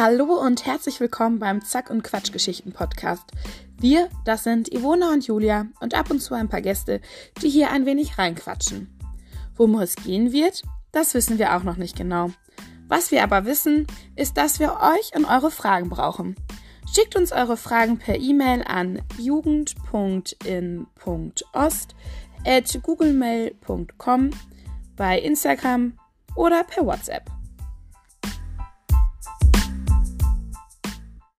Hallo und herzlich willkommen beim Zack und Quatsch Geschichten Podcast. Wir, das sind Ivona und Julia und ab und zu ein paar Gäste, die hier ein wenig reinquatschen. Worum es gehen wird, das wissen wir auch noch nicht genau. Was wir aber wissen, ist, dass wir euch und eure Fragen brauchen. Schickt uns eure Fragen per E-Mail an jugend.in.ost at googlemail.com, bei Instagram oder per WhatsApp.